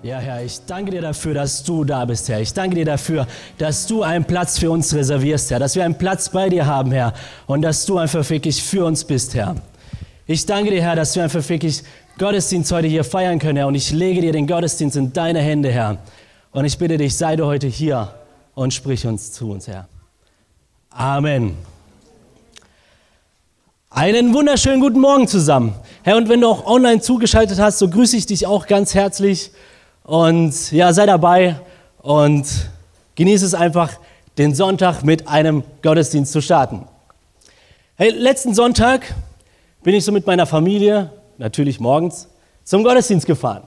Ja, Herr, ich danke dir dafür, dass du da bist, Herr. Ich danke dir dafür, dass du einen Platz für uns reservierst, Herr. Dass wir einen Platz bei dir haben, Herr. Und dass du einfach wirklich für uns bist, Herr. Ich danke dir, Herr, dass wir einfach wirklich Gottesdienst heute hier feiern können, Herr. Und ich lege dir den Gottesdienst in deine Hände, Herr. Und ich bitte dich, sei du heute hier und sprich uns zu uns, Herr. Amen. Einen wunderschönen guten Morgen zusammen. Herr, und wenn du auch online zugeschaltet hast, so grüße ich dich auch ganz herzlich. Und ja, sei dabei und genieße es einfach, den Sonntag mit einem Gottesdienst zu starten. Hey, letzten Sonntag bin ich so mit meiner Familie, natürlich morgens, zum Gottesdienst gefahren.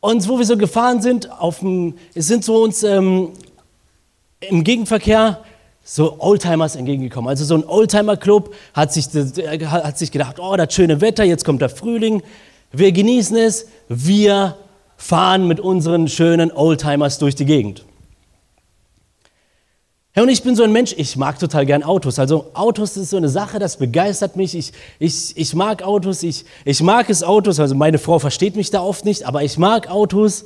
Und wo wir so gefahren sind, auf dem, es sind so uns ähm, im Gegenverkehr so Oldtimers entgegengekommen. Also so ein Oldtimer-Club hat sich, hat sich gedacht, oh, das schöne Wetter, jetzt kommt der Frühling, wir genießen es, wir fahren mit unseren schönen Oldtimers durch die Gegend. Ja, und ich bin so ein Mensch, ich mag total gern Autos. Also Autos ist so eine Sache, das begeistert mich. Ich, ich, ich mag Autos, ich, ich mag es Autos. Also meine Frau versteht mich da oft nicht, aber ich mag Autos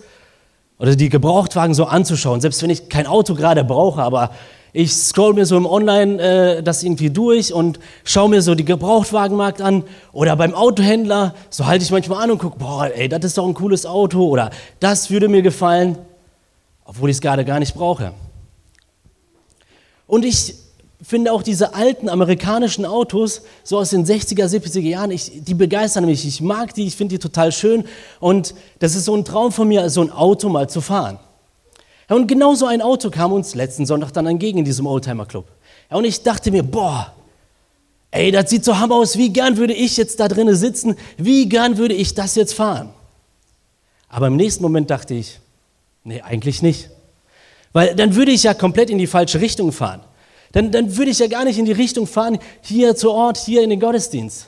oder die Gebrauchtwagen so anzuschauen. Selbst wenn ich kein Auto gerade brauche, aber ich scroll mir so im Online äh, das irgendwie durch und schaue mir so die Gebrauchtwagenmarkt an oder beim Autohändler, so halte ich manchmal an und gucke, boah, ey, das ist doch ein cooles Auto oder das würde mir gefallen, obwohl ich es gerade gar nicht brauche. Und ich finde auch diese alten amerikanischen Autos, so aus den 60er, 70er Jahren, ich, die begeistern mich. Ich mag die, ich finde die total schön. Und das ist so ein Traum von mir, so ein Auto mal zu fahren. Ja, und genau so ein Auto kam uns letzten Sonntag dann entgegen in diesem Oldtimer Club. Ja, und ich dachte mir, boah, ey, das sieht so hammer aus, wie gern würde ich jetzt da drinnen sitzen, wie gern würde ich das jetzt fahren. Aber im nächsten Moment dachte ich, nee, eigentlich nicht. Weil dann würde ich ja komplett in die falsche Richtung fahren. Dann, dann würde ich ja gar nicht in die Richtung fahren, hier zu Ort, hier in den Gottesdienst.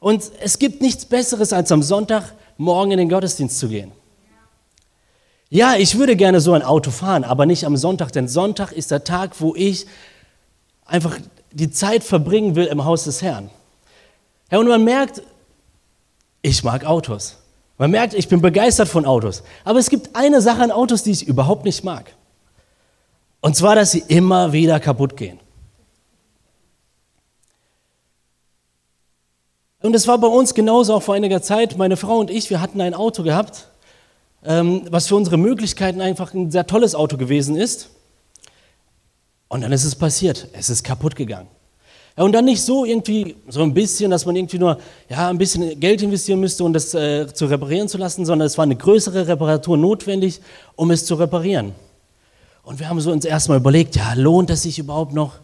Und es gibt nichts Besseres, als am Sonntag morgen in den Gottesdienst zu gehen. Ja, ich würde gerne so ein Auto fahren, aber nicht am Sonntag, denn Sonntag ist der Tag, wo ich einfach die Zeit verbringen will im Haus des Herrn. Ja, und man merkt, ich mag Autos. Man merkt, ich bin begeistert von Autos. Aber es gibt eine Sache an Autos, die ich überhaupt nicht mag. Und zwar, dass sie immer wieder kaputt gehen. Und es war bei uns genauso auch vor einiger Zeit. Meine Frau und ich, wir hatten ein Auto gehabt was für unsere Möglichkeiten einfach ein sehr tolles Auto gewesen ist. Und dann ist es passiert, es ist kaputt gegangen. Ja, und dann nicht so irgendwie, so ein bisschen, dass man irgendwie nur ja, ein bisschen Geld investieren müsste, um das äh, zu reparieren zu lassen, sondern es war eine größere Reparatur notwendig, um es zu reparieren. Und wir haben so uns erstmal überlegt, ja, lohnt es sich überhaupt noch?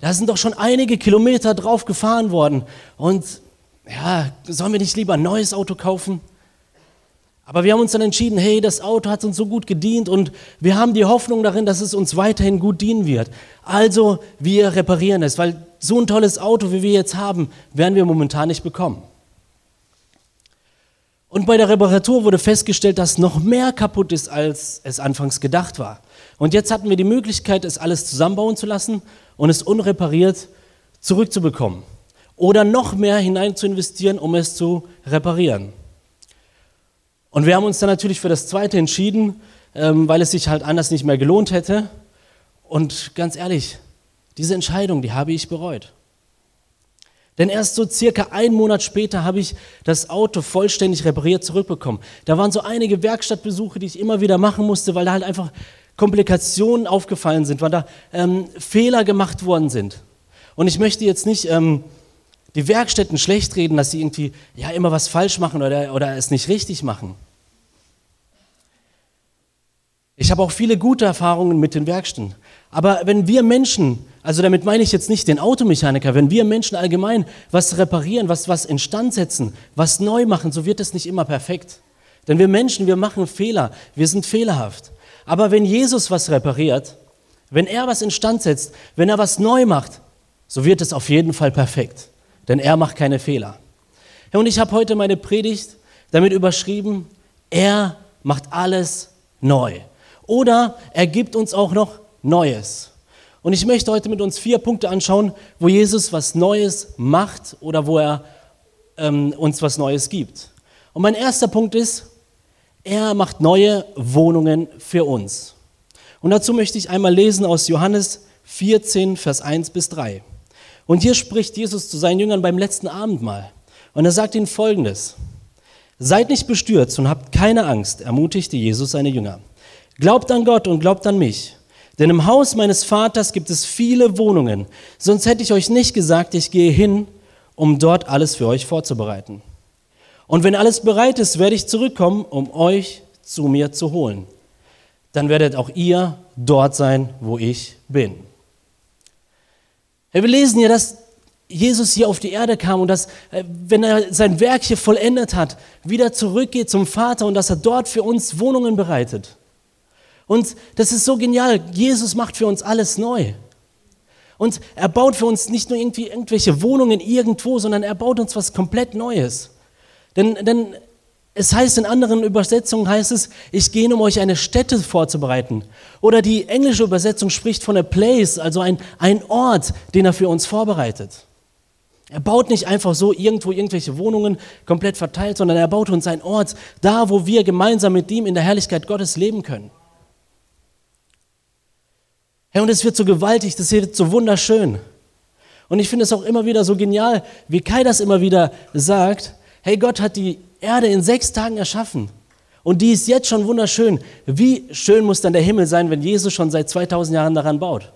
Da sind doch schon einige Kilometer drauf gefahren worden. Und ja, sollen wir nicht lieber ein neues Auto kaufen? Aber wir haben uns dann entschieden, hey, das Auto hat uns so gut gedient und wir haben die Hoffnung darin, dass es uns weiterhin gut dienen wird. Also wir reparieren es, weil so ein tolles Auto, wie wir jetzt haben, werden wir momentan nicht bekommen. Und bei der Reparatur wurde festgestellt, dass noch mehr kaputt ist, als es anfangs gedacht war. Und jetzt hatten wir die Möglichkeit, es alles zusammenbauen zu lassen und es unrepariert zurückzubekommen. Oder noch mehr hinein zu investieren, um es zu reparieren. Und wir haben uns dann natürlich für das zweite entschieden, ähm, weil es sich halt anders nicht mehr gelohnt hätte. Und ganz ehrlich, diese Entscheidung, die habe ich bereut. Denn erst so circa einen Monat später habe ich das Auto vollständig repariert zurückbekommen. Da waren so einige Werkstattbesuche, die ich immer wieder machen musste, weil da halt einfach Komplikationen aufgefallen sind, weil da ähm, Fehler gemacht worden sind. Und ich möchte jetzt nicht ähm, die Werkstätten schlecht reden, dass sie irgendwie ja immer was falsch machen oder, oder es nicht richtig machen. Ich habe auch viele gute Erfahrungen mit den Werkstätten. Aber wenn wir Menschen, also damit meine ich jetzt nicht den Automechaniker, wenn wir Menschen allgemein was reparieren, was, was instand setzen, was neu machen, so wird es nicht immer perfekt. Denn wir Menschen, wir machen Fehler, wir sind fehlerhaft. Aber wenn Jesus was repariert, wenn er was instand setzt, wenn er was neu macht, so wird es auf jeden Fall perfekt. Denn er macht keine Fehler. Und ich habe heute meine Predigt damit überschrieben, er macht alles neu. Oder er gibt uns auch noch Neues. Und ich möchte heute mit uns vier Punkte anschauen, wo Jesus was Neues macht oder wo er ähm, uns was Neues gibt. Und mein erster Punkt ist, Er macht neue Wohnungen für uns. Und dazu möchte ich einmal lesen aus Johannes 14, Vers 1 bis 3. Und hier spricht Jesus zu seinen Jüngern beim letzten Abendmahl. Und er sagt ihnen Folgendes. Seid nicht bestürzt und habt keine Angst, ermutigte Jesus seine Jünger. Glaubt an Gott und glaubt an mich. Denn im Haus meines Vaters gibt es viele Wohnungen. Sonst hätte ich euch nicht gesagt, ich gehe hin, um dort alles für euch vorzubereiten. Und wenn alles bereit ist, werde ich zurückkommen, um euch zu mir zu holen. Dann werdet auch ihr dort sein, wo ich bin. wir lesen ja, dass Jesus hier auf die Erde kam und dass, äh, wenn er sein Werk hier vollendet hat, wieder zurückgeht zum Vater und dass er dort für uns Wohnungen bereitet. Und das ist so genial. Jesus macht für uns alles neu. Und er baut für uns nicht nur irgendwie irgendwelche Wohnungen irgendwo, sondern er baut uns was komplett Neues. Denn, denn es heißt in anderen Übersetzungen heißt es, ich gehe, um euch eine Stätte vorzubereiten. Oder die englische Übersetzung spricht von a place, also ein, ein Ort, den er für uns vorbereitet. Er baut nicht einfach so irgendwo irgendwelche Wohnungen komplett verteilt, sondern er baut uns einen Ort, da wo wir gemeinsam mit ihm in der Herrlichkeit Gottes leben können. Herr, und es wird so gewaltig, das wird so wunderschön. Und ich finde es auch immer wieder so genial, wie Kai das immer wieder sagt, hey, Gott hat die Erde in sechs Tagen erschaffen. Und die ist jetzt schon wunderschön. Wie schön muss dann der Himmel sein, wenn Jesus schon seit 2000 Jahren daran baut?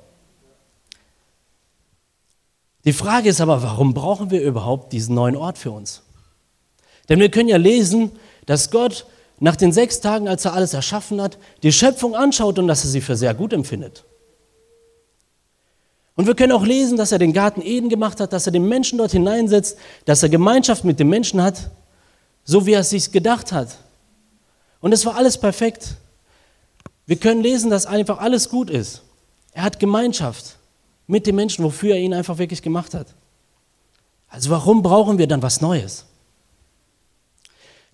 Die Frage ist aber, warum brauchen wir überhaupt diesen neuen Ort für uns? Denn wir können ja lesen, dass Gott nach den sechs Tagen, als er alles erschaffen hat, die Schöpfung anschaut und dass er sie für sehr gut empfindet. Und wir können auch lesen, dass er den Garten Eden gemacht hat, dass er den Menschen dort hineinsetzt, dass er Gemeinschaft mit dem Menschen hat, so wie er es sich gedacht hat. Und es war alles perfekt. Wir können lesen, dass einfach alles gut ist. Er hat Gemeinschaft mit den Menschen, wofür er ihn einfach wirklich gemacht hat. Also warum brauchen wir dann was Neues?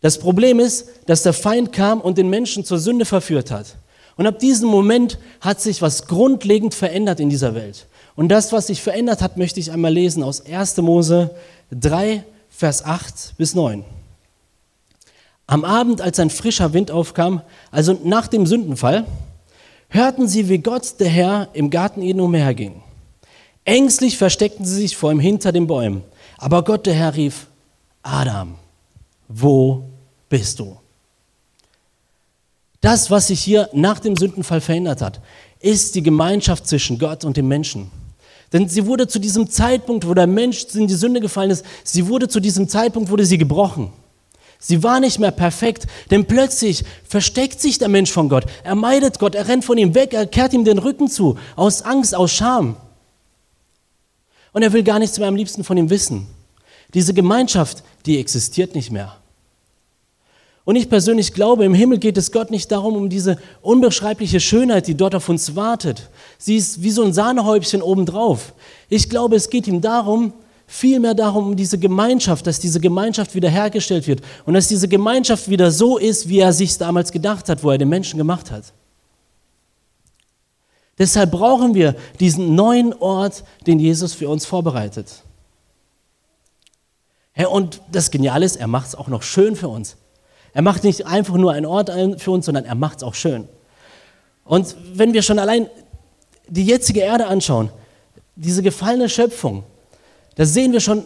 Das Problem ist, dass der Feind kam und den Menschen zur Sünde verführt hat. Und ab diesem Moment hat sich was grundlegend verändert in dieser Welt. Und das, was sich verändert hat, möchte ich einmal lesen aus 1. Mose 3, Vers 8 bis 9. Am Abend, als ein frischer Wind aufkam, also nach dem Sündenfall, hörten sie, wie Gott, der Herr, im Garten Eden umherging. Ängstlich versteckten sie sich vor ihm hinter den Bäumen. Aber Gott, der Herr, rief, Adam, wo bist du? Das, was sich hier nach dem Sündenfall verändert hat, ist die Gemeinschaft zwischen Gott und dem Menschen. Denn sie wurde zu diesem Zeitpunkt, wo der Mensch in die Sünde gefallen ist, sie wurde zu diesem Zeitpunkt, wurde sie gebrochen. Sie war nicht mehr perfekt, denn plötzlich versteckt sich der Mensch von Gott. Er meidet Gott, er rennt von ihm weg, er kehrt ihm den Rücken zu, aus Angst, aus Scham und er will gar nichts mehr am liebsten von ihm wissen. Diese Gemeinschaft, die existiert nicht mehr. Und ich persönlich glaube, im Himmel geht es Gott nicht darum, um diese unbeschreibliche Schönheit, die dort auf uns wartet. Sie ist wie so ein Sahnehäubchen obendrauf. Ich glaube, es geht ihm darum, vielmehr darum, um diese Gemeinschaft, dass diese Gemeinschaft wiederhergestellt wird und dass diese Gemeinschaft wieder so ist, wie er sich damals gedacht hat, wo er den Menschen gemacht hat. Deshalb brauchen wir diesen neuen Ort, den Jesus für uns vorbereitet. Und das Geniale ist, er macht es auch noch schön für uns. Er macht nicht einfach nur einen Ort für uns, sondern er macht es auch schön. Und wenn wir schon allein die jetzige Erde anschauen, diese gefallene Schöpfung, da sehen wir schon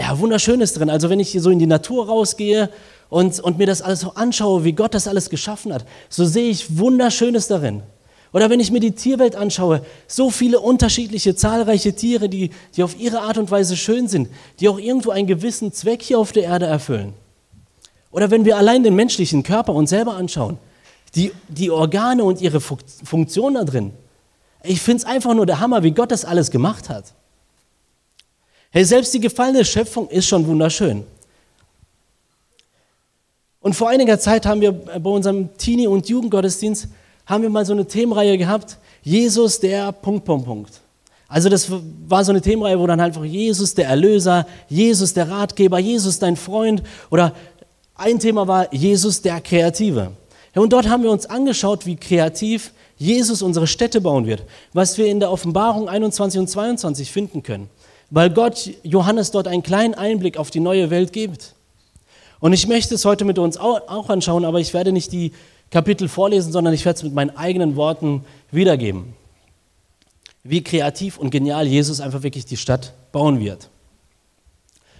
ja, Wunderschönes drin. Also wenn ich so in die Natur rausgehe und, und mir das alles so anschaue, wie Gott das alles geschaffen hat, so sehe ich Wunderschönes darin. Oder wenn ich mir die Tierwelt anschaue, so viele unterschiedliche, zahlreiche Tiere, die, die auf ihre Art und Weise schön sind, die auch irgendwo einen gewissen Zweck hier auf der Erde erfüllen. Oder wenn wir allein den menschlichen Körper uns selber anschauen, die, die Organe und ihre Funktion da drin. Ich finde es einfach nur der Hammer, wie Gott das alles gemacht hat. Hey, selbst die gefallene Schöpfung ist schon wunderschön. Und vor einiger Zeit haben wir bei unserem Teenie- und Jugendgottesdienst haben wir mal so eine Themenreihe gehabt, Jesus der Punkt, Punkt, Punkt. Also das war so eine Themenreihe, wo dann einfach Jesus der Erlöser, Jesus der Ratgeber, Jesus dein Freund oder ein Thema war Jesus der Kreative. und dort haben wir uns angeschaut, wie kreativ Jesus unsere Städte bauen wird, was wir in der Offenbarung 21 und 22 finden können, weil Gott Johannes dort einen kleinen Einblick auf die neue Welt gibt. Und ich möchte es heute mit uns auch anschauen, aber ich werde nicht die Kapitel vorlesen, sondern ich werde es mit meinen eigenen Worten wiedergeben. Wie kreativ und genial Jesus einfach wirklich die Stadt bauen wird.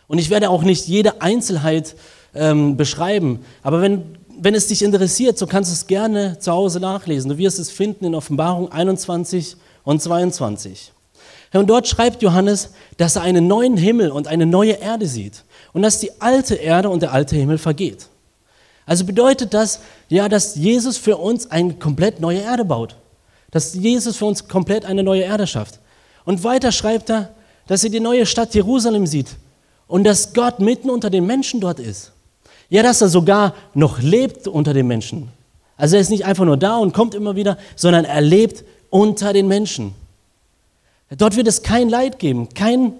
Und ich werde auch nicht jede Einzelheit ähm, beschreiben, aber wenn, wenn es dich interessiert, so kannst du es gerne zu Hause nachlesen. Du wirst es finden in Offenbarung 21 und 22. Und dort schreibt Johannes, dass er einen neuen Himmel und eine neue Erde sieht und dass die alte Erde und der alte Himmel vergeht. Also bedeutet das, ja, dass Jesus für uns eine komplett neue Erde baut. Dass Jesus für uns komplett eine neue Erde schafft. Und weiter schreibt er, dass er die neue Stadt Jerusalem sieht und dass Gott mitten unter den Menschen dort ist. Ja, dass er sogar noch lebt unter den Menschen. Also er ist nicht einfach nur da und kommt immer wieder, sondern er lebt unter den Menschen. Dort wird es kein Leid geben, kein,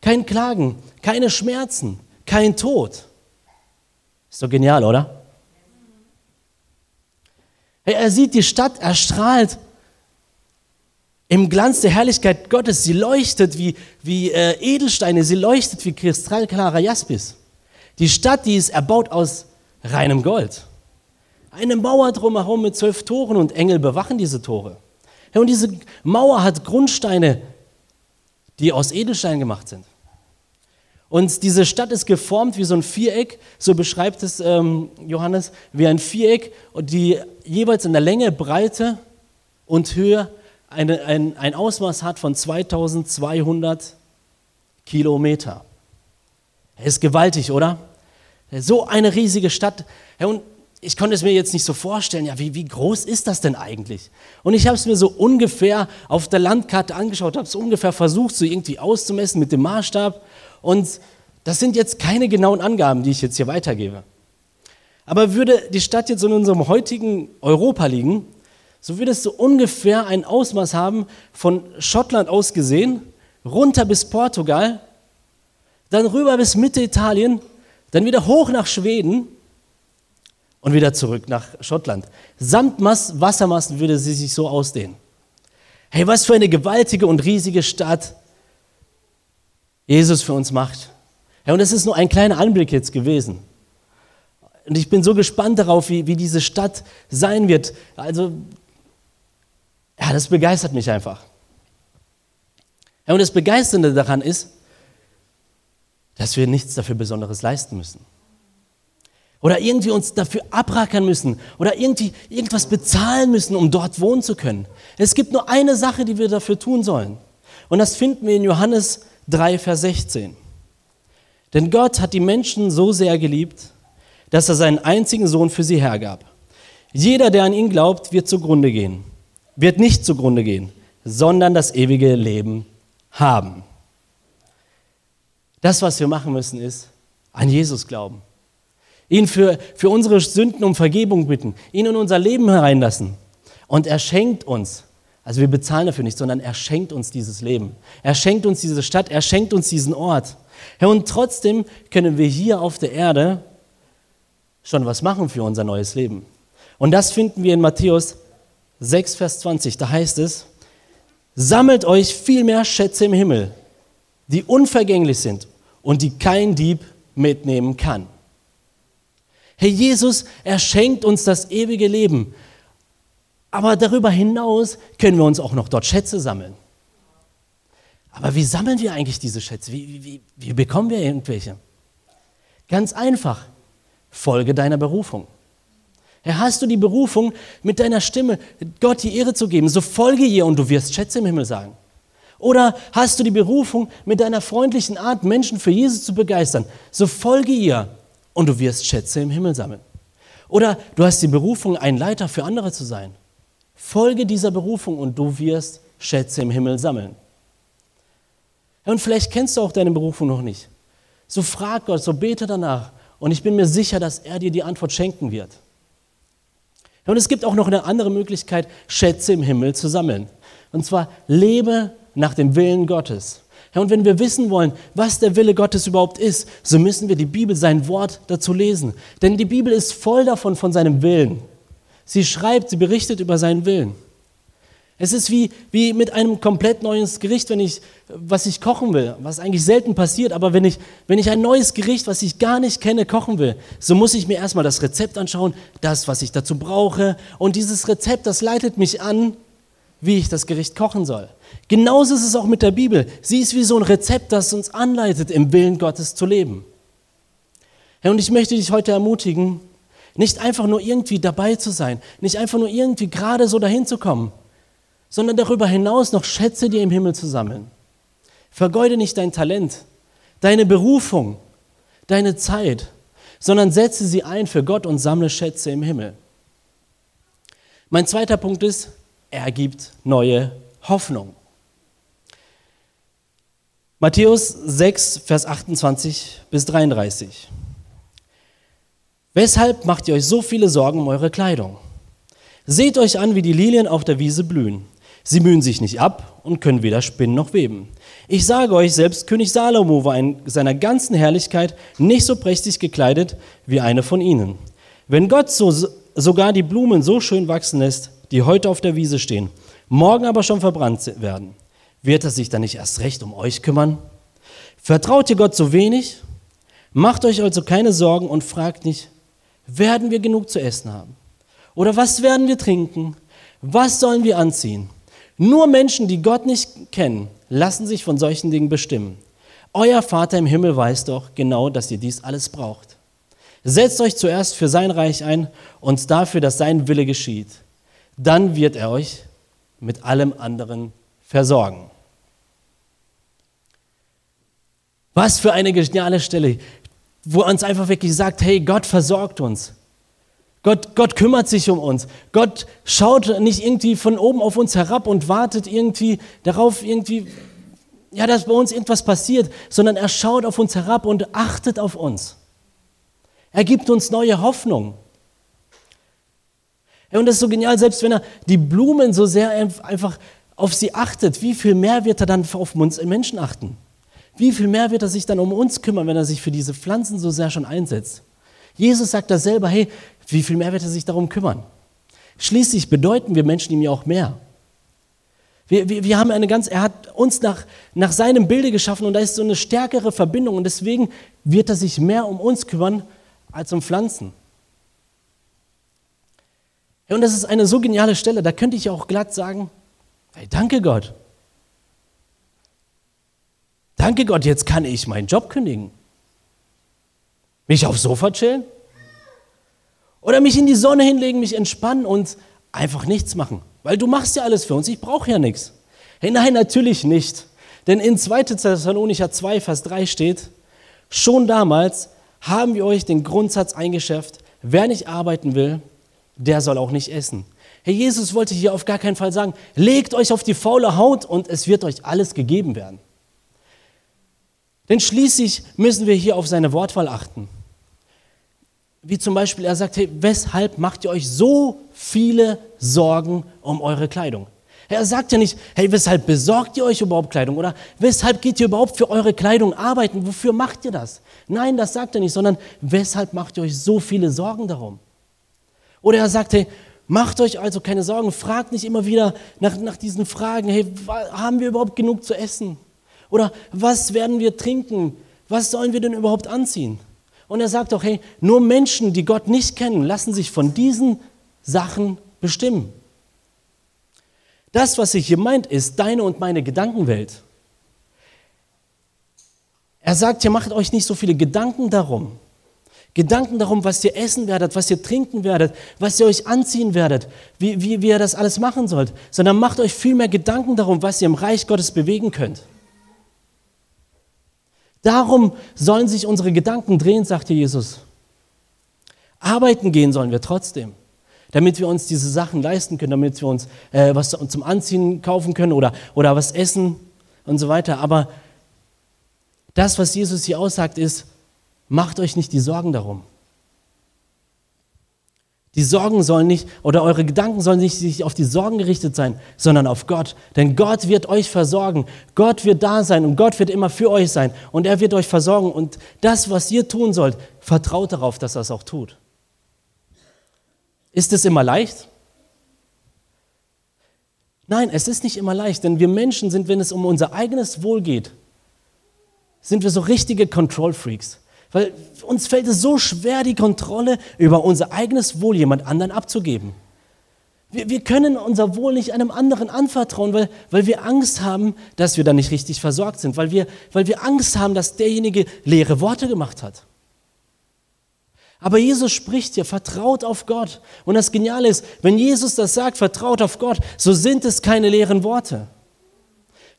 kein Klagen, keine Schmerzen, kein Tod. Ist doch genial, oder? Er sieht die Stadt, er strahlt im Glanz der Herrlichkeit Gottes. Sie leuchtet wie, wie äh, Edelsteine, sie leuchtet wie kristallklarer Jaspis. Die Stadt, die ist erbaut aus reinem Gold. Eine Mauer drumherum mit zwölf Toren und Engel bewachen diese Tore. Und diese Mauer hat Grundsteine, die aus Edelstein gemacht sind. Und diese Stadt ist geformt wie so ein Viereck, so beschreibt es ähm, Johannes, wie ein Viereck, die jeweils in der Länge, Breite und Höhe eine, ein, ein Ausmaß hat von 2200 Kilometer. Ist gewaltig, oder? So eine riesige Stadt. Und ich konnte es mir jetzt nicht so vorstellen, ja, wie, wie groß ist das denn eigentlich? Und ich habe es mir so ungefähr auf der Landkarte angeschaut, habe es ungefähr versucht, so irgendwie auszumessen mit dem Maßstab. Und das sind jetzt keine genauen Angaben, die ich jetzt hier weitergebe. Aber würde die Stadt jetzt in unserem heutigen Europa liegen, so würde es so ungefähr ein Ausmaß haben von Schottland aus gesehen, runter bis Portugal, dann rüber bis Mitte Italien, dann wieder hoch nach Schweden und wieder zurück nach Schottland. Samt Wassermassen würde sie sich so ausdehnen. Hey, was für eine gewaltige und riesige Stadt Jesus für uns macht. Ja, und das ist nur ein kleiner Anblick jetzt gewesen. Und ich bin so gespannt darauf, wie, wie diese Stadt sein wird. Also, ja, das begeistert mich einfach. Ja, und das Begeisternde daran ist, dass wir nichts dafür Besonderes leisten müssen. Oder irgendwie uns dafür abrackern müssen oder irgendwie irgendwas bezahlen müssen, um dort wohnen zu können. Es gibt nur eine Sache, die wir dafür tun sollen. Und das finden wir in Johannes 3, Vers 16. Denn Gott hat die Menschen so sehr geliebt, dass er seinen einzigen Sohn für sie hergab. Jeder, der an ihn glaubt, wird zugrunde gehen. Wird nicht zugrunde gehen, sondern das ewige Leben haben. Das, was wir machen müssen, ist an Jesus glauben ihn für, für unsere Sünden um Vergebung bitten, ihn in unser Leben hereinlassen. Und er schenkt uns, also wir bezahlen dafür nicht, sondern er schenkt uns dieses Leben. Er schenkt uns diese Stadt, er schenkt uns diesen Ort. Und trotzdem können wir hier auf der Erde schon was machen für unser neues Leben. Und das finden wir in Matthäus 6, Vers 20. Da heißt es, sammelt euch viel mehr Schätze im Himmel, die unvergänglich sind und die kein Dieb mitnehmen kann. Herr Jesus, er schenkt uns das ewige Leben. Aber darüber hinaus können wir uns auch noch dort Schätze sammeln. Aber wie sammeln wir eigentlich diese Schätze? Wie, wie, wie bekommen wir irgendwelche? Ganz einfach. Folge deiner Berufung. Herr, hast du die Berufung, mit deiner Stimme Gott die Ehre zu geben, so folge ihr und du wirst Schätze im Himmel sagen. Oder hast du die Berufung, mit deiner freundlichen Art Menschen für Jesus zu begeistern, so folge ihr und du wirst Schätze im Himmel sammeln. Oder du hast die Berufung, ein Leiter für andere zu sein. Folge dieser Berufung und du wirst Schätze im Himmel sammeln. Und vielleicht kennst du auch deine Berufung noch nicht. So frag Gott, so bete danach und ich bin mir sicher, dass er dir die Antwort schenken wird. Und es gibt auch noch eine andere Möglichkeit, Schätze im Himmel zu sammeln. Und zwar lebe nach dem Willen Gottes. Und wenn wir wissen wollen, was der Wille Gottes überhaupt ist, so müssen wir die Bibel, sein Wort dazu lesen. Denn die Bibel ist voll davon, von seinem Willen. Sie schreibt, sie berichtet über seinen Willen. Es ist wie, wie mit einem komplett neues Gericht, wenn ich, was ich kochen will, was eigentlich selten passiert, aber wenn ich, wenn ich ein neues Gericht, was ich gar nicht kenne, kochen will, so muss ich mir erstmal das Rezept anschauen, das, was ich dazu brauche. Und dieses Rezept, das leitet mich an, wie ich das Gericht kochen soll. Genauso ist es auch mit der Bibel. Sie ist wie so ein Rezept, das uns anleitet, im Willen Gottes zu leben. Ja, und ich möchte dich heute ermutigen, nicht einfach nur irgendwie dabei zu sein, nicht einfach nur irgendwie gerade so dahin zu kommen, sondern darüber hinaus noch Schätze dir im Himmel zu sammeln. Vergeude nicht dein Talent, deine Berufung, deine Zeit, sondern setze sie ein für Gott und sammle Schätze im Himmel. Mein zweiter Punkt ist, er gibt neue Hoffnung. Matthäus 6, Vers 28 bis 33. Weshalb macht ihr euch so viele Sorgen um eure Kleidung? Seht euch an, wie die Lilien auf der Wiese blühen. Sie mühen sich nicht ab und können weder spinnen noch weben. Ich sage euch, selbst König Salomo war in seiner ganzen Herrlichkeit nicht so prächtig gekleidet wie eine von ihnen. Wenn Gott so, sogar die Blumen so schön wachsen lässt, die heute auf der Wiese stehen, morgen aber schon verbrannt werden, wird er sich dann nicht erst recht um euch kümmern? Vertraut ihr Gott so wenig? Macht euch also keine Sorgen und fragt nicht, werden wir genug zu essen haben? Oder was werden wir trinken? Was sollen wir anziehen? Nur Menschen, die Gott nicht kennen, lassen sich von solchen Dingen bestimmen. Euer Vater im Himmel weiß doch genau, dass ihr dies alles braucht. Setzt euch zuerst für sein Reich ein und dafür, dass sein Wille geschieht. Dann wird er euch mit allem anderen versorgen. Was für eine geniale Stelle, wo uns einfach wirklich sagt, hey, Gott versorgt uns. Gott, Gott kümmert sich um uns. Gott schaut nicht irgendwie von oben auf uns herab und wartet irgendwie darauf, irgendwie, ja, dass bei uns irgendwas passiert, sondern er schaut auf uns herab und achtet auf uns. Er gibt uns neue Hoffnung. Und das ist so genial, selbst wenn er die Blumen so sehr einfach auf sie achtet, wie viel mehr wird er dann auf uns Menschen achten? Wie viel mehr wird er sich dann um uns kümmern, wenn er sich für diese Pflanzen so sehr schon einsetzt? Jesus sagt da selber, hey, wie viel mehr wird er sich darum kümmern? Schließlich bedeuten wir Menschen ihm ja auch mehr. Wir, wir, wir haben eine ganz, er hat uns nach, nach seinem Bilde geschaffen und da ist so eine stärkere Verbindung und deswegen wird er sich mehr um uns kümmern als um Pflanzen. Ja, und das ist eine so geniale Stelle, da könnte ich auch glatt sagen, hey, danke Gott. Danke Gott, jetzt kann ich meinen Job kündigen. Mich aufs Sofa chillen? Oder mich in die Sonne hinlegen, mich entspannen und einfach nichts machen. Weil du machst ja alles für uns, ich brauche ja nichts. Hey, nein, natürlich nicht. Denn in 2. Thessalonicher 2, Vers 3 steht, schon damals haben wir euch den Grundsatz eingeschärft, wer nicht arbeiten will, der soll auch nicht essen. Herr Jesus wollte hier auf gar keinen Fall sagen, legt euch auf die faule Haut und es wird euch alles gegeben werden. Denn schließlich müssen wir hier auf seine Wortwahl achten. Wie zum Beispiel, er sagt, hey, weshalb macht ihr euch so viele Sorgen um eure Kleidung? Er sagt ja nicht, hey, weshalb besorgt ihr euch überhaupt Kleidung? Oder weshalb geht ihr überhaupt für eure Kleidung arbeiten? Wofür macht ihr das? Nein, das sagt er nicht, sondern weshalb macht ihr euch so viele Sorgen darum? Oder er sagt, hey, macht euch also keine Sorgen, fragt nicht immer wieder nach, nach diesen Fragen, hey, haben wir überhaupt genug zu essen? Oder was werden wir trinken? Was sollen wir denn überhaupt anziehen? Und er sagt auch, hey, nur Menschen, die Gott nicht kennen, lassen sich von diesen Sachen bestimmen. Das, was er hier meint, ist deine und meine Gedankenwelt. Er sagt, ihr macht euch nicht so viele Gedanken darum. Gedanken darum, was ihr essen werdet, was ihr trinken werdet, was ihr euch anziehen werdet, wie, wie, wie ihr das alles machen sollt, sondern macht euch viel mehr Gedanken darum, was ihr im Reich Gottes bewegen könnt. Darum sollen sich unsere Gedanken drehen, sagte Jesus. Arbeiten gehen sollen wir trotzdem, damit wir uns diese Sachen leisten können, damit wir uns äh, was zum Anziehen kaufen können oder, oder was essen und so weiter. Aber das, was Jesus hier aussagt, ist, macht euch nicht die Sorgen darum. Die Sorgen sollen nicht, oder eure Gedanken sollen nicht auf die Sorgen gerichtet sein, sondern auf Gott. Denn Gott wird euch versorgen. Gott wird da sein und Gott wird immer für euch sein. Und er wird euch versorgen. Und das, was ihr tun sollt, vertraut darauf, dass er es auch tut. Ist es immer leicht? Nein, es ist nicht immer leicht, denn wir Menschen sind, wenn es um unser eigenes Wohl geht, sind wir so richtige Control Freaks. Weil uns fällt es so schwer, die Kontrolle über unser eigenes Wohl jemand anderen abzugeben. Wir, wir können unser Wohl nicht einem anderen anvertrauen, weil, weil wir Angst haben, dass wir da nicht richtig versorgt sind, weil wir, weil wir Angst haben, dass derjenige leere Worte gemacht hat. Aber Jesus spricht hier, vertraut auf Gott. Und das Geniale ist, wenn Jesus das sagt, vertraut auf Gott, so sind es keine leeren Worte.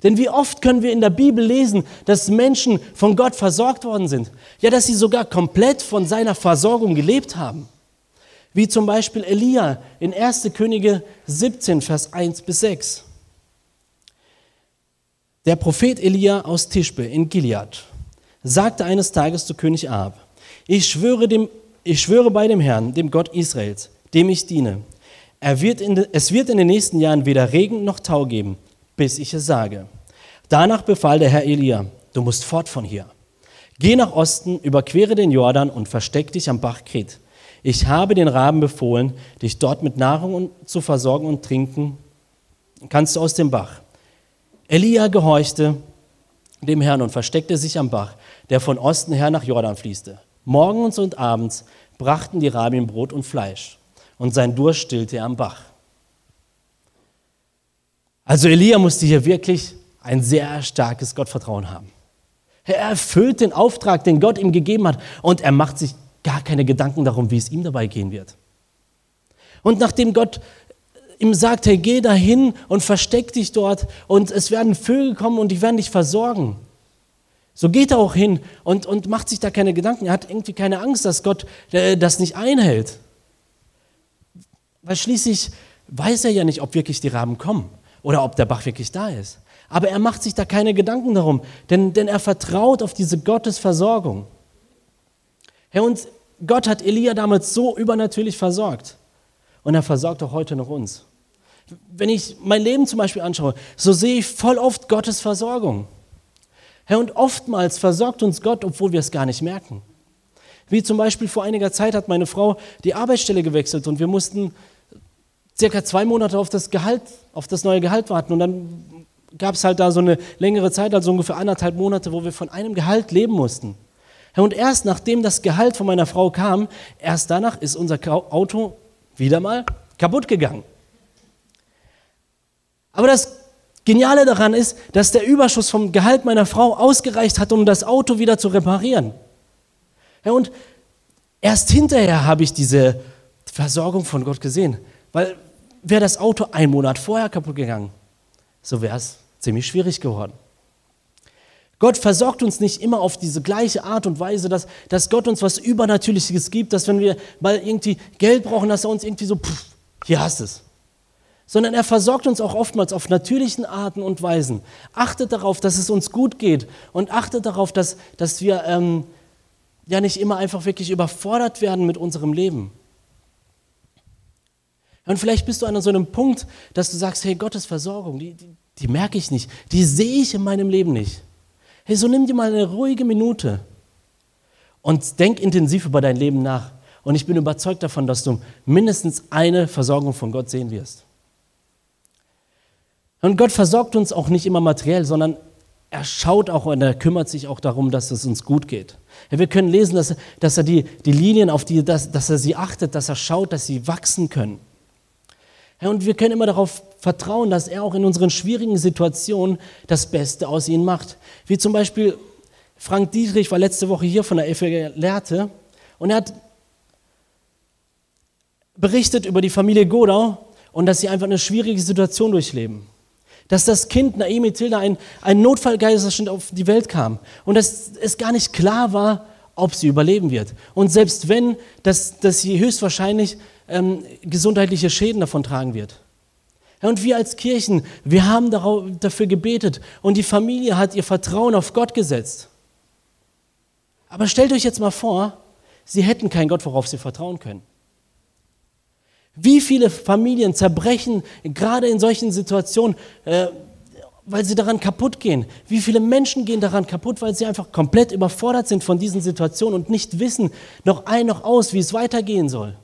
Denn wie oft können wir in der Bibel lesen, dass Menschen von Gott versorgt worden sind? Ja, dass sie sogar komplett von seiner Versorgung gelebt haben. Wie zum Beispiel Elia in 1. Könige 17, Vers 1 bis 6. Der Prophet Elia aus Tischbe in Gilead sagte eines Tages zu König Ahab, ich schwöre, dem, ich schwöre bei dem Herrn, dem Gott Israels, dem ich diene, er wird in, es wird in den nächsten Jahren weder Regen noch Tau geben, bis ich es sage. Danach befahl der Herr Elia, du musst fort von hier. Geh nach Osten, überquere den Jordan und versteck dich am Bach Kret. Ich habe den Raben befohlen, dich dort mit Nahrung zu versorgen und trinken kannst du aus dem Bach. Elia gehorchte dem Herrn und versteckte sich am Bach, der von Osten her nach Jordan fließte. Morgens und abends brachten die Raben Brot und Fleisch, und sein Durst stillte er am Bach. Also Elia musste hier wirklich ein sehr starkes Gottvertrauen haben. Er erfüllt den Auftrag, den Gott ihm gegeben hat, und er macht sich gar keine Gedanken darum, wie es ihm dabei gehen wird. Und nachdem Gott ihm sagt, hey, geh dahin und versteck dich dort und es werden Vögel kommen und die werden dich versorgen. So geht er auch hin und, und macht sich da keine Gedanken. Er hat irgendwie keine Angst, dass Gott äh, das nicht einhält. Weil schließlich weiß er ja nicht, ob wirklich die Raben kommen oder ob der Bach wirklich da ist. Aber er macht sich da keine Gedanken darum, denn, denn er vertraut auf diese Gottesversorgung. Herr, und Gott hat Elia damals so übernatürlich versorgt. Und er versorgt auch heute noch uns. Wenn ich mein Leben zum Beispiel anschaue, so sehe ich voll oft Gottes Versorgung. Herr, und oftmals versorgt uns Gott, obwohl wir es gar nicht merken. Wie zum Beispiel vor einiger Zeit hat meine Frau die Arbeitsstelle gewechselt und wir mussten circa zwei Monate auf das Gehalt, auf das neue Gehalt warten. Und dann gab es halt da so eine längere Zeit, also ungefähr anderthalb Monate, wo wir von einem Gehalt leben mussten. Und erst nachdem das Gehalt von meiner Frau kam, erst danach ist unser Auto wieder mal kaputt gegangen. Aber das Geniale daran ist, dass der Überschuss vom Gehalt meiner Frau ausgereicht hat, um das Auto wieder zu reparieren. Und erst hinterher habe ich diese Versorgung von Gott gesehen. Weil wäre das Auto einen Monat vorher kaputt gegangen, so wäre es ziemlich schwierig geworden. Gott versorgt uns nicht immer auf diese gleiche Art und Weise, dass, dass Gott uns was Übernatürliches gibt, dass wenn wir mal irgendwie Geld brauchen, dass er uns irgendwie so, pff, hier hast es. Sondern er versorgt uns auch oftmals auf natürlichen Arten und Weisen. Achtet darauf, dass es uns gut geht und achtet darauf, dass, dass wir ähm, ja nicht immer einfach wirklich überfordert werden mit unserem Leben. Und vielleicht bist du an so einem Punkt, dass du sagst, hey, Gottes Versorgung, die, die, die merke ich nicht, die sehe ich in meinem Leben nicht. Hey, so nimm dir mal eine ruhige Minute und denk intensiv über dein Leben nach. Und ich bin überzeugt davon, dass du mindestens eine Versorgung von Gott sehen wirst. Und Gott versorgt uns auch nicht immer materiell, sondern er schaut auch und er kümmert sich auch darum, dass es uns gut geht. Wir können lesen, dass, dass er die, die Linien, auf die dass, dass er sie achtet, dass er schaut, dass sie wachsen können. Ja, und wir können immer darauf vertrauen, dass er auch in unseren schwierigen Situationen das Beste aus ihnen macht. Wie zum Beispiel Frank Dietrich war letzte Woche hier von der FG Lehrte und er hat berichtet über die Familie Godau und dass sie einfach eine schwierige Situation durchleben. Dass das Kind Naomi Tilda ein, ein Notfallgeisterschnitt auf die Welt kam und dass es gar nicht klar war, ob sie überleben wird. Und selbst wenn, dass, dass sie höchstwahrscheinlich ähm, gesundheitliche Schäden davon tragen wird. Und wir als Kirchen, wir haben dafür gebetet und die Familie hat ihr Vertrauen auf Gott gesetzt. Aber stellt euch jetzt mal vor, sie hätten keinen Gott, worauf sie vertrauen können. Wie viele Familien zerbrechen gerade in solchen Situationen, äh, weil sie daran kaputt gehen? Wie viele Menschen gehen daran kaputt, weil sie einfach komplett überfordert sind von diesen Situationen und nicht wissen, noch ein, noch aus, wie es weitergehen soll?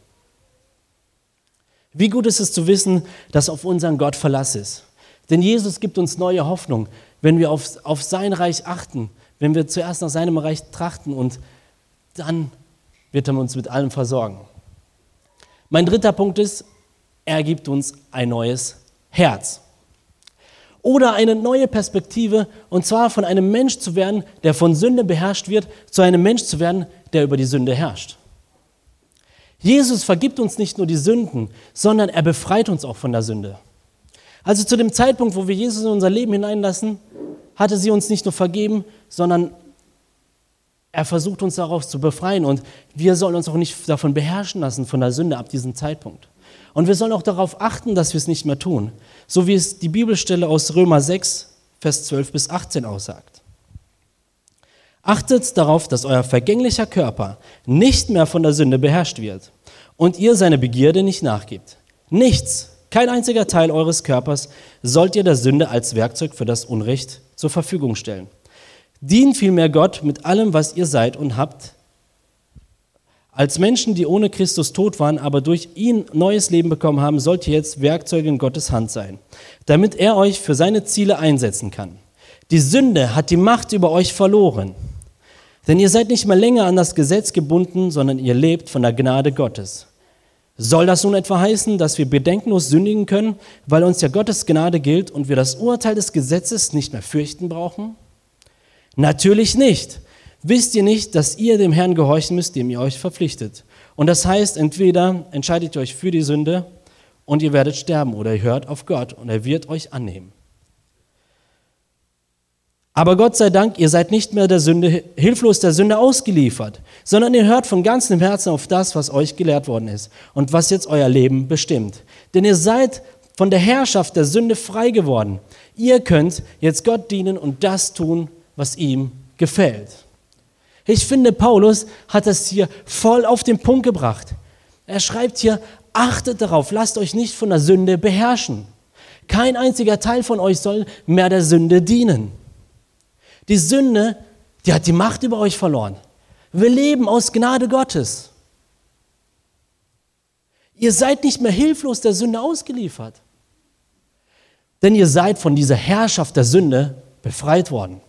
Wie gut ist es zu wissen, dass auf unseren Gott Verlass ist. Denn Jesus gibt uns neue Hoffnung, wenn wir auf, auf sein Reich achten, wenn wir zuerst nach seinem Reich trachten und dann wird er uns mit allem versorgen. Mein dritter Punkt ist, er gibt uns ein neues Herz. Oder eine neue Perspektive, und zwar von einem Mensch zu werden, der von Sünde beherrscht wird, zu einem Mensch zu werden, der über die Sünde herrscht. Jesus vergibt uns nicht nur die Sünden, sondern er befreit uns auch von der Sünde. Also zu dem Zeitpunkt, wo wir Jesus in unser Leben hineinlassen, hatte sie uns nicht nur vergeben, sondern er versucht uns darauf zu befreien und wir sollen uns auch nicht davon beherrschen lassen von der Sünde ab diesem Zeitpunkt. Und wir sollen auch darauf achten, dass wir es nicht mehr tun, so wie es die Bibelstelle aus Römer 6, Vers 12 bis 18 aussagt. Achtet darauf, dass euer vergänglicher Körper nicht mehr von der Sünde beherrscht wird und ihr seine Begierde nicht nachgibt. Nichts, kein einziger Teil eures Körpers sollt ihr der Sünde als Werkzeug für das Unrecht zur Verfügung stellen. Dient vielmehr Gott mit allem, was ihr seid und habt. Als Menschen, die ohne Christus tot waren, aber durch ihn neues Leben bekommen haben, sollt ihr jetzt Werkzeuge in Gottes Hand sein, damit er euch für seine Ziele einsetzen kann. Die Sünde hat die Macht über euch verloren. Denn ihr seid nicht mehr länger an das Gesetz gebunden, sondern ihr lebt von der Gnade Gottes. Soll das nun etwa heißen, dass wir bedenkenlos sündigen können, weil uns ja Gottes Gnade gilt und wir das Urteil des Gesetzes nicht mehr fürchten brauchen? Natürlich nicht. Wisst ihr nicht, dass ihr dem Herrn gehorchen müsst, dem ihr euch verpflichtet? Und das heißt, entweder entscheidet ihr euch für die Sünde und ihr werdet sterben oder ihr hört auf Gott und er wird euch annehmen. Aber Gott sei Dank, ihr seid nicht mehr der Sünde, hilflos der Sünde ausgeliefert, sondern ihr hört von ganzem Herzen auf das, was euch gelehrt worden ist und was jetzt euer Leben bestimmt. Denn ihr seid von der Herrschaft der Sünde frei geworden. Ihr könnt jetzt Gott dienen und das tun, was ihm gefällt. Ich finde, Paulus hat das hier voll auf den Punkt gebracht. Er schreibt hier, achtet darauf, lasst euch nicht von der Sünde beherrschen. Kein einziger Teil von euch soll mehr der Sünde dienen. Die Sünde, die hat die Macht über euch verloren. Wir leben aus Gnade Gottes. Ihr seid nicht mehr hilflos der Sünde ausgeliefert. Denn ihr seid von dieser Herrschaft der Sünde befreit worden.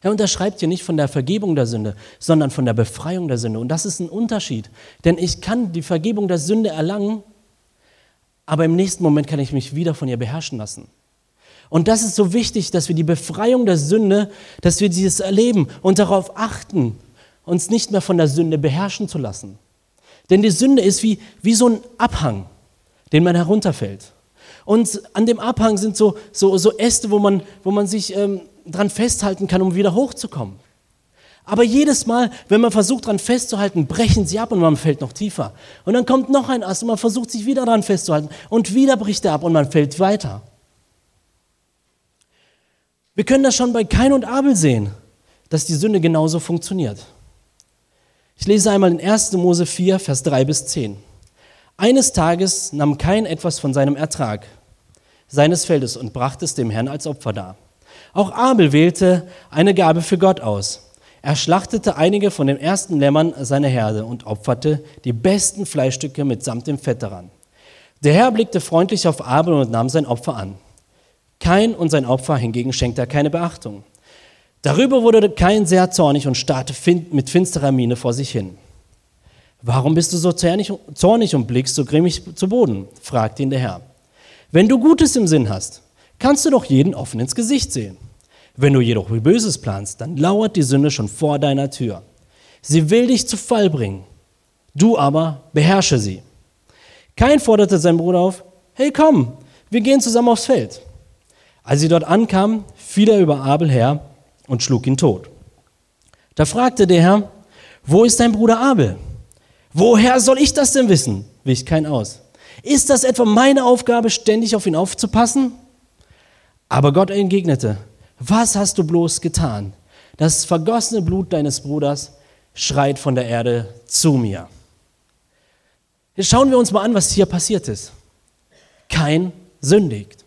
Er unterschreibt hier nicht von der Vergebung der Sünde, sondern von der Befreiung der Sünde. Und das ist ein Unterschied. Denn ich kann die Vergebung der Sünde erlangen, aber im nächsten Moment kann ich mich wieder von ihr beherrschen lassen. Und das ist so wichtig, dass wir die Befreiung der Sünde, dass wir dieses erleben und darauf achten, uns nicht mehr von der Sünde beherrschen zu lassen. Denn die Sünde ist wie, wie so ein Abhang, den man herunterfällt. Und an dem Abhang sind so, so, so Äste, wo man, wo man sich ähm, dran festhalten kann, um wieder hochzukommen. Aber jedes Mal, wenn man versucht, dran festzuhalten, brechen sie ab und man fällt noch tiefer. Und dann kommt noch ein Ast und man versucht, sich wieder dran festzuhalten. Und wieder bricht er ab und man fällt weiter. Wir können das schon bei Kain und Abel sehen, dass die Sünde genauso funktioniert. Ich lese einmal in 1. Mose 4, Vers 3 bis 10. Eines Tages nahm Kain etwas von seinem Ertrag seines Feldes und brachte es dem Herrn als Opfer dar. Auch Abel wählte eine Gabe für Gott aus. Er schlachtete einige von den ersten Lämmern seiner Herde und opferte die besten Fleischstücke mitsamt dem Fett daran. Der Herr blickte freundlich auf Abel und nahm sein Opfer an. Kein und sein Opfer hingegen schenkte er keine Beachtung. Darüber wurde Kein sehr zornig und starrte mit finsterer Miene vor sich hin. Warum bist du so zornig und blickst so grimmig zu Boden? fragte ihn der Herr. Wenn du Gutes im Sinn hast, kannst du doch jeden offen ins Gesicht sehen. Wenn du jedoch Böses planst, dann lauert die Sünde schon vor deiner Tür. Sie will dich zu Fall bringen. Du aber beherrsche sie. Kein forderte sein Bruder auf, hey komm, wir gehen zusammen aufs Feld. Als sie dort ankamen, fiel er über Abel her und schlug ihn tot. Da fragte der Herr, wo ist dein Bruder Abel? Woher soll ich das denn wissen? wich kein aus. Ist das etwa meine Aufgabe, ständig auf ihn aufzupassen? Aber Gott entgegnete, was hast du bloß getan? Das vergossene Blut deines Bruders schreit von der Erde zu mir. Jetzt schauen wir uns mal an, was hier passiert ist. Kein sündigt.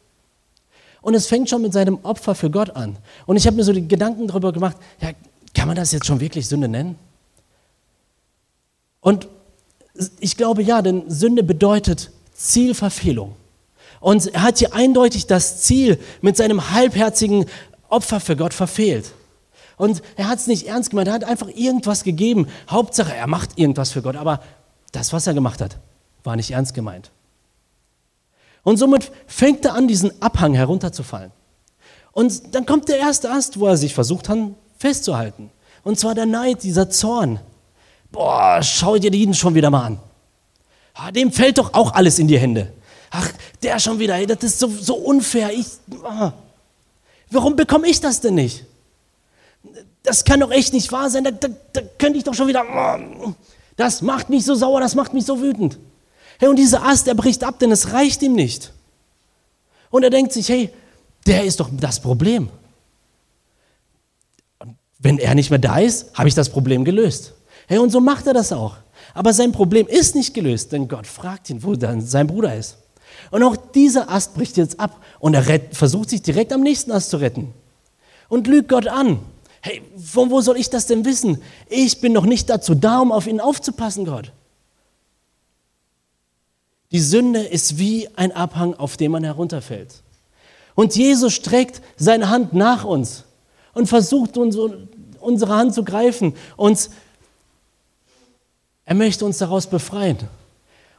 Und es fängt schon mit seinem Opfer für Gott an. Und ich habe mir so die Gedanken darüber gemacht, ja, kann man das jetzt schon wirklich Sünde nennen? Und ich glaube ja, denn Sünde bedeutet Zielverfehlung. Und er hat hier eindeutig das Ziel mit seinem halbherzigen Opfer für Gott verfehlt. Und er hat es nicht ernst gemeint, er hat einfach irgendwas gegeben. Hauptsache, er macht irgendwas für Gott, aber das, was er gemacht hat, war nicht ernst gemeint. Und somit fängt er an, diesen Abhang herunterzufallen. Und dann kommt der erste Ast, wo er sich versucht hat, festzuhalten. Und zwar der Neid, dieser Zorn. Boah, schau dir den schon wieder mal an. Ah, dem fällt doch auch alles in die Hände. Ach, der schon wieder, das ist so, so unfair. Ich, ah. Warum bekomme ich das denn nicht? Das kann doch echt nicht wahr sein. Da, da, da könnte ich doch schon wieder. Ah. Das macht mich so sauer, das macht mich so wütend. Hey, und dieser Ast, der bricht ab, denn es reicht ihm nicht. Und er denkt sich, hey, der ist doch das Problem. Und wenn er nicht mehr da ist, habe ich das Problem gelöst. Hey, und so macht er das auch. Aber sein Problem ist nicht gelöst, denn Gott fragt ihn, wo dann sein Bruder ist. Und auch dieser Ast bricht jetzt ab und er rett, versucht sich direkt am nächsten Ast zu retten. Und lügt Gott an. Hey, von wo soll ich das denn wissen? Ich bin noch nicht dazu da, um auf ihn aufzupassen, Gott. Die Sünde ist wie ein Abhang, auf dem man herunterfällt. Und Jesus streckt seine Hand nach uns und versucht unsere Hand zu greifen. Und er möchte uns daraus befreien.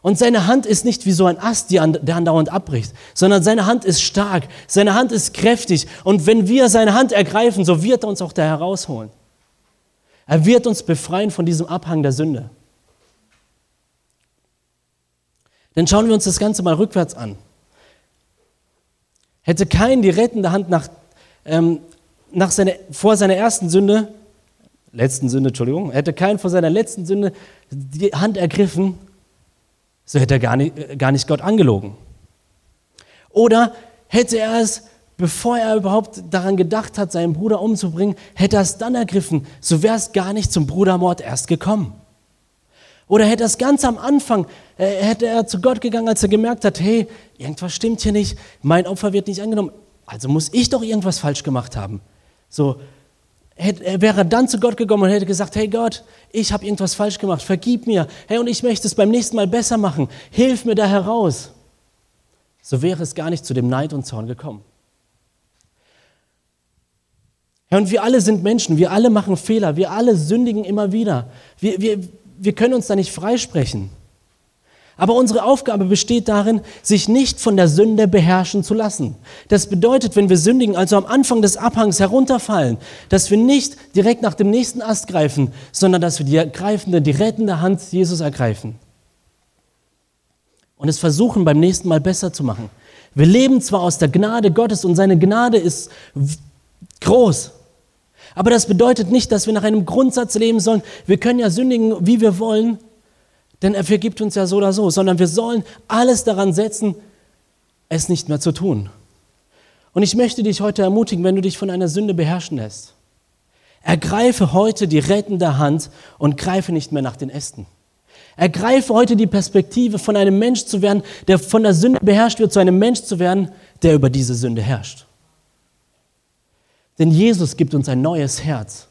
Und seine Hand ist nicht wie so ein Ast, der andauernd abbricht, sondern seine Hand ist stark, seine Hand ist kräftig. Und wenn wir seine Hand ergreifen, so wird er uns auch da herausholen. Er wird uns befreien von diesem Abhang der Sünde. Dann schauen wir uns das Ganze mal rückwärts an. Hätte Kain die rettende Hand nach, ähm, nach seiner, vor seiner ersten Sünde, letzten Sünde, Entschuldigung, hätte Kain vor seiner letzten Sünde die Hand ergriffen, so hätte er gar nicht, äh, gar nicht Gott angelogen. Oder hätte er es, bevor er überhaupt daran gedacht hat, seinen Bruder umzubringen, hätte er es dann ergriffen, so wäre es gar nicht zum Brudermord erst gekommen. Oder hätte es ganz am Anfang, äh, hätte er zu Gott gegangen, als er gemerkt hat, hey, irgendwas stimmt hier nicht, mein Opfer wird nicht angenommen, also muss ich doch irgendwas falsch gemacht haben. So, hätte, wäre dann zu Gott gekommen und hätte gesagt, hey Gott, ich habe irgendwas falsch gemacht, vergib mir, hey, und ich möchte es beim nächsten Mal besser machen, hilf mir da heraus. So wäre es gar nicht zu dem Neid und Zorn gekommen. Ja, und wir alle sind Menschen, wir alle machen Fehler, wir alle sündigen immer wieder. Wir, wir, wir können uns da nicht freisprechen. Aber unsere Aufgabe besteht darin, sich nicht von der Sünde beherrschen zu lassen. Das bedeutet, wenn wir sündigen, also am Anfang des Abhangs herunterfallen, dass wir nicht direkt nach dem nächsten Ast greifen, sondern dass wir die ergreifende, die rettende Hand Jesus ergreifen. Und es versuchen beim nächsten Mal besser zu machen. Wir leben zwar aus der Gnade Gottes und seine Gnade ist groß, aber das bedeutet nicht, dass wir nach einem Grundsatz leben sollen, wir können ja sündigen, wie wir wollen, denn er vergibt uns ja so oder so, sondern wir sollen alles daran setzen, es nicht mehr zu tun. Und ich möchte dich heute ermutigen, wenn du dich von einer Sünde beherrschen lässt. Ergreife heute die rettende Hand und greife nicht mehr nach den Ästen. Ergreife heute die Perspektive, von einem Mensch zu werden, der von der Sünde beherrscht wird, zu einem Mensch zu werden, der über diese Sünde herrscht. Denn Jesus gibt uns ein neues Herz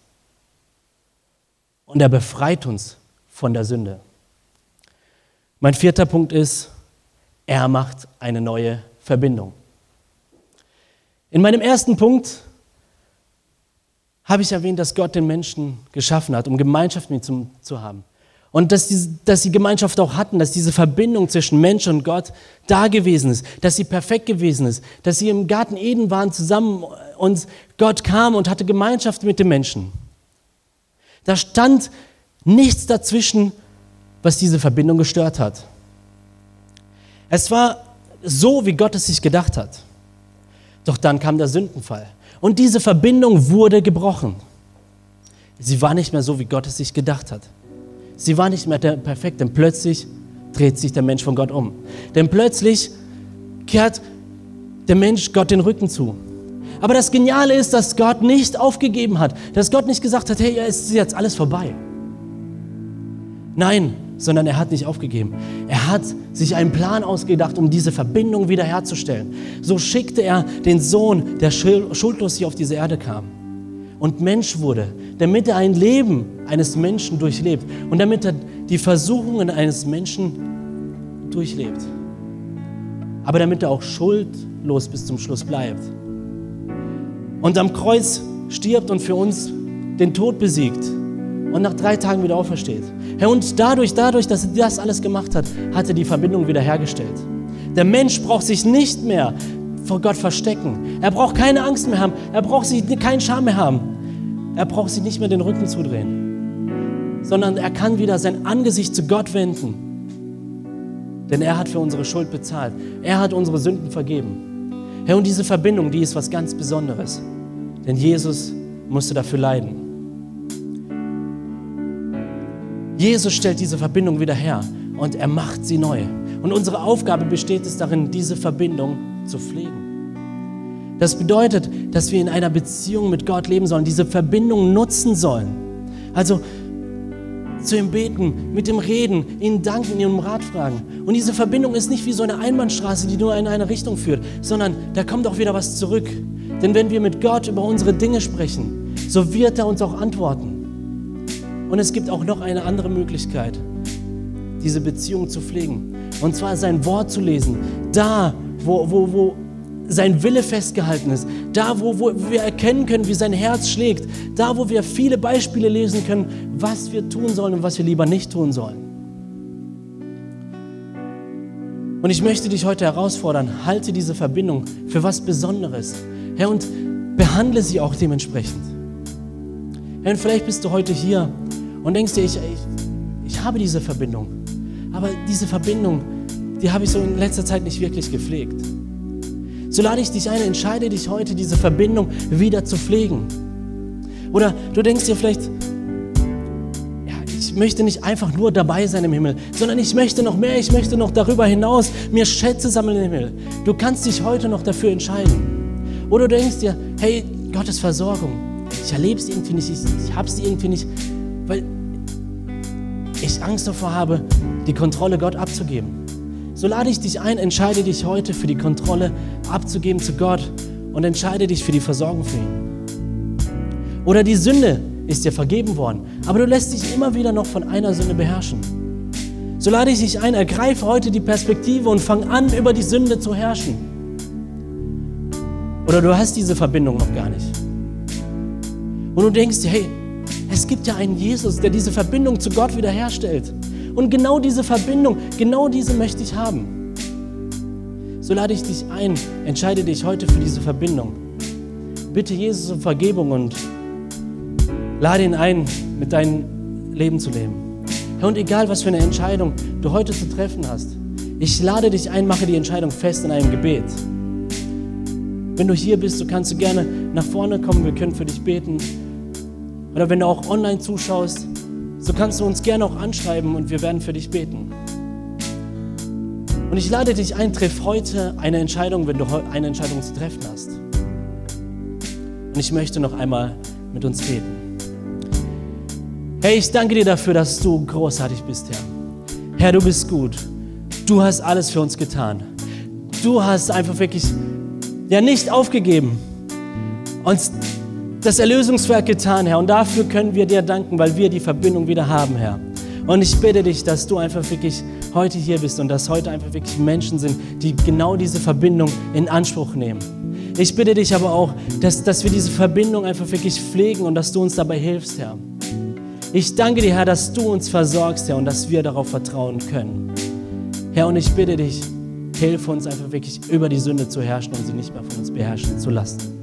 und er befreit uns von der Sünde. Mein vierter Punkt ist, er macht eine neue Verbindung. In meinem ersten Punkt habe ich erwähnt, dass Gott den Menschen geschaffen hat, um Gemeinschaft mit ihm zu haben. Und dass, die, dass sie Gemeinschaft auch hatten, dass diese Verbindung zwischen Mensch und Gott da gewesen ist, dass sie perfekt gewesen ist, dass sie im Garten Eden waren zusammen und Gott kam und hatte Gemeinschaft mit den Menschen. Da stand nichts dazwischen, was diese Verbindung gestört hat. Es war so, wie Gott es sich gedacht hat. Doch dann kam der Sündenfall und diese Verbindung wurde gebrochen. Sie war nicht mehr so, wie Gott es sich gedacht hat. Sie war nicht mehr perfekt, denn plötzlich dreht sich der Mensch von Gott um. Denn plötzlich kehrt der Mensch Gott den Rücken zu. Aber das Geniale ist, dass Gott nicht aufgegeben hat, dass Gott nicht gesagt hat, hey, es ist jetzt alles vorbei. Nein, sondern er hat nicht aufgegeben. Er hat sich einen Plan ausgedacht, um diese Verbindung wiederherzustellen. So schickte er den Sohn, der schuldlos hier auf diese Erde kam und Mensch wurde, damit er ein Leben eines Menschen durchlebt und damit er die Versuchungen eines Menschen durchlebt. aber damit er auch schuldlos bis zum Schluss bleibt. Und am Kreuz stirbt und für uns den Tod besiegt und nach drei Tagen wieder aufersteht. Herr, und dadurch, dadurch, dass er das alles gemacht hat, hat er die Verbindung wiederhergestellt. Der Mensch braucht sich nicht mehr vor Gott verstecken. Er braucht keine Angst mehr haben. Er braucht sich keinen Scham mehr haben. Er braucht sich nicht mehr den Rücken zudrehen, sondern er kann wieder sein Angesicht zu Gott wenden. Denn er hat für unsere Schuld bezahlt. Er hat unsere Sünden vergeben. Herr, und diese Verbindung, die ist was ganz Besonderes. Denn Jesus musste dafür leiden. Jesus stellt diese Verbindung wieder her und er macht sie neu. Und unsere Aufgabe besteht es darin, diese Verbindung zu pflegen. Das bedeutet, dass wir in einer Beziehung mit Gott leben sollen, diese Verbindung nutzen sollen. Also zu ihm beten, mit ihm reden, ihn danken, ihn um Rat fragen. Und diese Verbindung ist nicht wie so eine Einbahnstraße, die nur in eine Richtung führt, sondern da kommt auch wieder was zurück. Denn wenn wir mit Gott über unsere Dinge sprechen, so wird er uns auch antworten. Und es gibt auch noch eine andere Möglichkeit, diese Beziehung zu pflegen. Und zwar sein Wort zu lesen. Da, wo, wo, wo sein Wille festgehalten ist, da wo, wo wir erkennen können, wie sein Herz schlägt, da wo wir viele Beispiele lesen können, was wir tun sollen und was wir lieber nicht tun sollen. Und ich möchte dich heute herausfordern, halte diese Verbindung für was Besonderes. Herr, und behandle sie auch dementsprechend. Herr, und vielleicht bist du heute hier und denkst dir, ich, ich, ich habe diese Verbindung. Aber diese Verbindung, die habe ich so in letzter Zeit nicht wirklich gepflegt. So lade ich dich ein, entscheide dich heute, diese Verbindung wieder zu pflegen. Oder du denkst dir vielleicht, ja, ich möchte nicht einfach nur dabei sein im Himmel, sondern ich möchte noch mehr, ich möchte noch darüber hinaus mir Schätze sammeln im Himmel. Du kannst dich heute noch dafür entscheiden. Oder du denkst dir, hey, Gottes Versorgung, ich erlebe es irgendwie nicht, ich, ich habe es irgendwie nicht, weil ich Angst davor habe, die Kontrolle Gott abzugeben. So lade ich dich ein, entscheide dich heute für die Kontrolle abzugeben zu Gott und entscheide dich für die Versorgung für ihn. Oder die Sünde ist dir vergeben worden, aber du lässt dich immer wieder noch von einer Sünde beherrschen. So lade ich dich ein, ergreife heute die Perspektive und fang an, über die Sünde zu herrschen. Oder du hast diese Verbindung noch gar nicht. Und du denkst dir, hey, es gibt ja einen Jesus, der diese Verbindung zu Gott wiederherstellt. Und genau diese Verbindung, genau diese möchte ich haben. So lade ich dich ein, entscheide dich heute für diese Verbindung. Bitte Jesus um Vergebung und lade ihn ein, mit deinem Leben zu leben. Und egal was für eine Entscheidung du heute zu treffen hast, ich lade dich ein, mache die Entscheidung fest in einem Gebet. Wenn du hier bist, so kannst du gerne nach vorne kommen, wir können für dich beten. Oder wenn du auch online zuschaust, so kannst du uns gerne auch anschreiben und wir werden für dich beten. Und ich lade dich ein, triff heute eine Entscheidung, wenn du eine Entscheidung zu treffen hast. Und ich möchte noch einmal mit uns beten. Herr, ich danke dir dafür, dass du großartig bist, Herr. Herr, du bist gut. Du hast alles für uns getan. Du hast einfach wirklich ja nicht aufgegeben. Uns das Erlösungswerk getan, Herr. Und dafür können wir dir danken, weil wir die Verbindung wieder haben, Herr. Und ich bitte dich, dass du einfach wirklich heute hier bist und dass heute einfach wirklich Menschen sind, die genau diese Verbindung in Anspruch nehmen. Ich bitte dich aber auch, dass, dass wir diese Verbindung einfach wirklich pflegen und dass du uns dabei hilfst, Herr. Ich danke dir, Herr, dass du uns versorgst, Herr, und dass wir darauf vertrauen können. Herr, und ich bitte dich, hilf uns einfach wirklich über die Sünde zu herrschen und sie nicht mehr von uns beherrschen zu lassen.